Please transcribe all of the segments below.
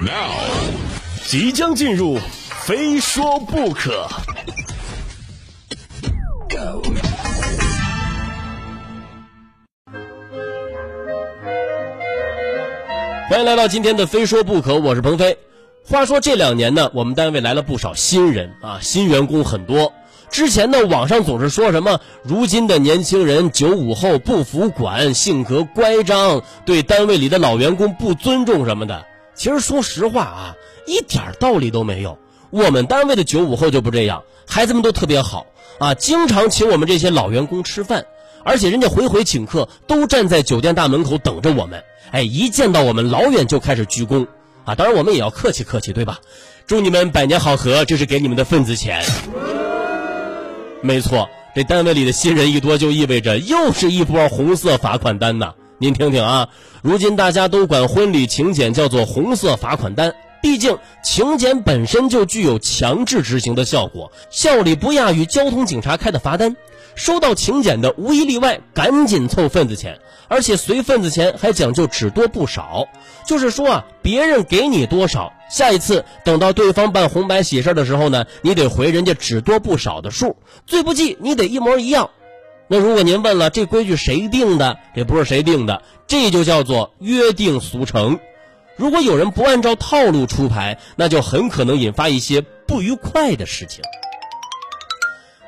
Now，即将进入，非说不可。欢迎来到今天的《非说不可》，我是鹏飞。话说这两年呢，我们单位来了不少新人啊，新员工很多。之前呢，网上总是说什么如今的年轻人九五后不服管，性格乖张，对单位里的老员工不尊重什么的。其实说实话啊，一点道理都没有。我们单位的九五后就不这样，孩子们都特别好啊，经常请我们这些老员工吃饭，而且人家回回请客都站在酒店大门口等着我们。哎，一见到我们老远就开始鞠躬啊！当然我们也要客气客气，对吧？祝你们百年好合，这是给你们的份子钱。没错，这单位里的新人一多，就意味着又是一波红色罚款单呐。您听听啊，如今大家都管婚礼请柬叫做红色罚款单，毕竟请柬本身就具有强制执行的效果，效力不亚于交通警察开的罚单。收到请柬的无一例外，赶紧凑份子钱，而且随份子钱还讲究只多不少。就是说啊，别人给你多少，下一次等到对方办红白喜事的时候呢，你得回人家只多不少的数，最不济你得一模一样。那如果您问了这规矩谁定的？这不是谁定的，这就叫做约定俗成。如果有人不按照套路出牌，那就很可能引发一些不愉快的事情。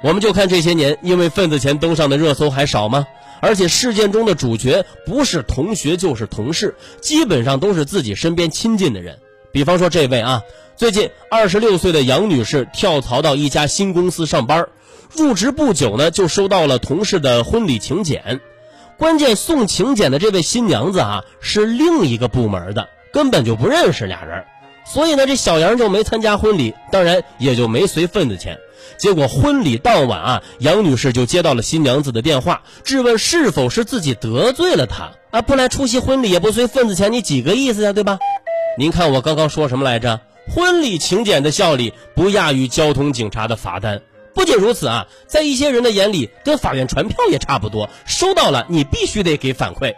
我们就看这些年，因为份子钱登上的热搜还少吗？而且事件中的主角不是同学就是同事，基本上都是自己身边亲近的人。比方说这位啊，最近二十六岁的杨女士跳槽到一家新公司上班，入职不久呢，就收到了同事的婚礼请柬。关键送请柬的这位新娘子啊，是另一个部门的，根本就不认识俩人。所以呢，这小杨就没参加婚礼，当然也就没随份子钱。结果婚礼当晚啊，杨女士就接到了新娘子的电话，质问是否是自己得罪了她啊？不来出席婚礼也不随份子钱，你几个意思呀？对吧？您看我刚刚说什么来着？婚礼请柬的效力不亚于交通警察的罚单。不仅如此啊，在一些人的眼里，跟法院传票也差不多，收到了你必须得给反馈。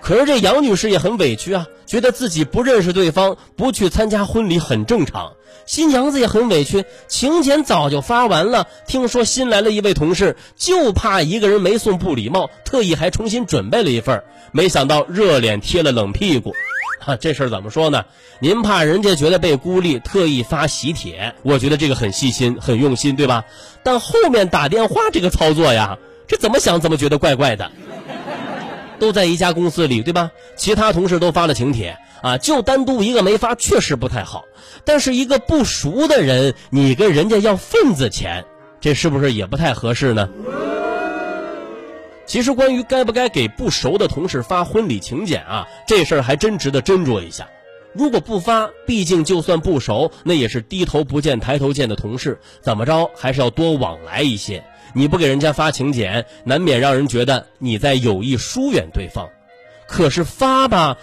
可是这杨女士也很委屈啊，觉得自己不认识对方，不去参加婚礼很正常。新娘子也很委屈，请柬早就发完了，听说新来了一位同事，就怕一个人没送不礼貌，特意还重新准备了一份，没想到热脸贴了冷屁股。啊，这事儿怎么说呢？您怕人家觉得被孤立，特意发喜帖，我觉得这个很细心、很用心，对吧？但后面打电话这个操作呀，这怎么想怎么觉得怪怪的。都在一家公司里，对吧？其他同事都发了请帖啊，就单独一个没发，确实不太好。但是一个不熟的人，你跟人家要份子钱，这是不是也不太合适呢？其实关于该不该给不熟的同事发婚礼请柬啊，这事儿还真值得斟酌一下。如果不发，毕竟就算不熟，那也是低头不见抬头见的同事，怎么着还是要多往来一些。你不给人家发请柬，难免让人觉得你在有意疏远对方。可是发吧，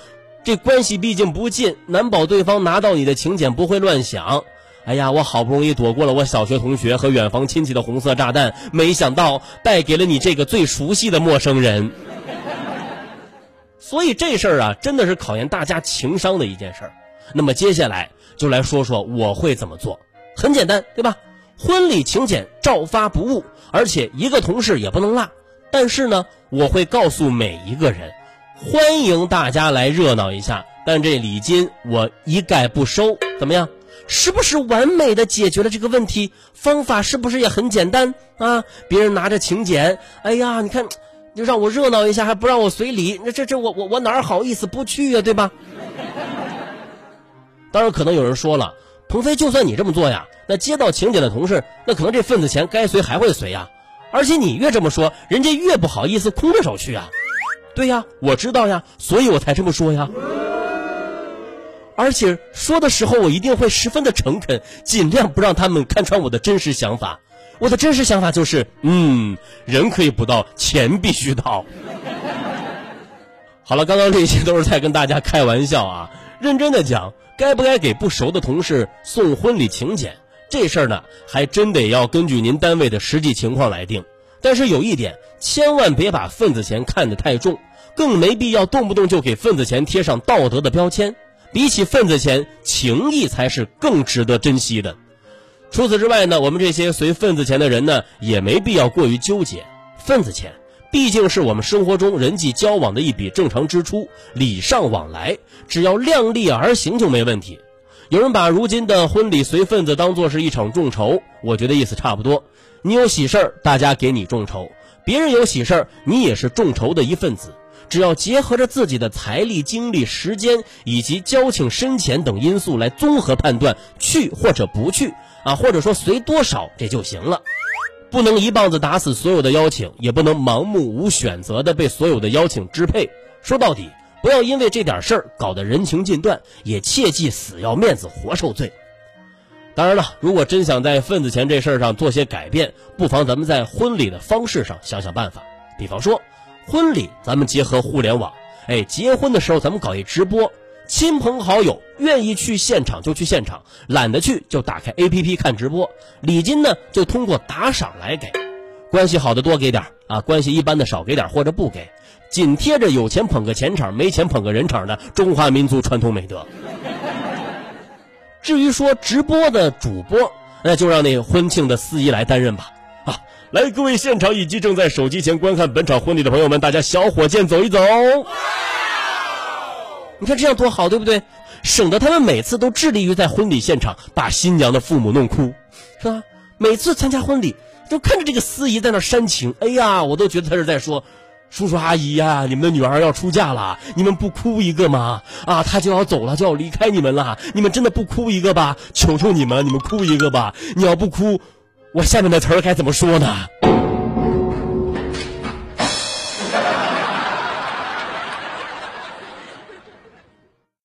这关系毕竟不近，难保对方拿到你的请柬不会乱想。哎呀，我好不容易躲过了我小学同学和远房亲戚的红色炸弹，没想到带给了你这个最熟悉的陌生人。所以这事儿啊，真的是考验大家情商的一件事儿。那么接下来就来说说我会怎么做。很简单，对吧？婚礼请柬照发不误，而且一个同事也不能落。但是呢，我会告诉每一个人，欢迎大家来热闹一下，但这礼金我一概不收。怎么样？是不是完美的解决了这个问题？方法是不是也很简单啊？别人拿着请柬，哎呀，你看，就让我热闹一下，还不让我随礼，那这这我我我哪好意思不去呀？对吧？当然，可能有人说了。鹏飞，就算你这么做呀，那接到请柬的同事，那可能这份子钱该随还会随呀。而且你越这么说，人家越不好意思空着手去啊。对呀，我知道呀，所以我才这么说呀。而且说的时候，我一定会十分的诚恳，尽量不让他们看穿我的真实想法。我的真实想法就是，嗯，人可以不到，钱必须到。好了，刚刚这些都是在跟大家开玩笑啊，认真的讲。该不该给不熟的同事送婚礼请柬？这事儿呢，还真得要根据您单位的实际情况来定。但是有一点，千万别把份子钱看得太重，更没必要动不动就给份子钱贴上道德的标签。比起份子钱，情谊才是更值得珍惜的。除此之外呢，我们这些随份子钱的人呢，也没必要过于纠结。份子钱毕竟是我们生活中人际交往的一笔正常支出，礼尚往来，只要量力而行就没问题。有人把如今的婚礼随份子当做是一场众筹，我觉得意思差不多。你有喜事儿，大家给你众筹；别人有喜事儿，你也是众筹的一份子。只要结合着自己的财力、精力、时间以及交情深浅等因素来综合判断，去或者不去啊，或者说随多少这就行了。不能一棒子打死所有的邀请，也不能盲目无选择的被所有的邀请支配。说到底，不要因为这点事儿搞得人情尽断，也切忌死要面子活受罪。当然了，如果真想在份子钱这事儿上做些改变，不妨咱们在婚礼的方式上想想办法，比方说。婚礼咱们结合互联网，哎，结婚的时候咱们搞一直播，亲朋好友愿意去现场就去现场，懒得去就打开 APP 看直播。礼金呢就通过打赏来给，关系好的多给点啊，关系一般的少给点或者不给，紧贴着有钱捧个钱场，没钱捧个人场的中华民族传统美德。至于说直播的主播，那就让那婚庆的司仪来担任吧。来，各位现场以及正在手机前观看本场婚礼的朋友们，大家小火箭走一走。你看这样多好，对不对？省得他们每次都致力于在婚礼现场把新娘的父母弄哭，是吧？每次参加婚礼，就看着这个司仪在那煽情，哎呀，我都觉得他是在说：“叔叔阿姨呀，你们的女儿要出嫁了，你们不哭一个吗？啊，她就要走了，就要离开你们了，你们真的不哭一个吧？求求你们，你们哭一个吧！你要不哭。”我下面的词儿该怎么说呢？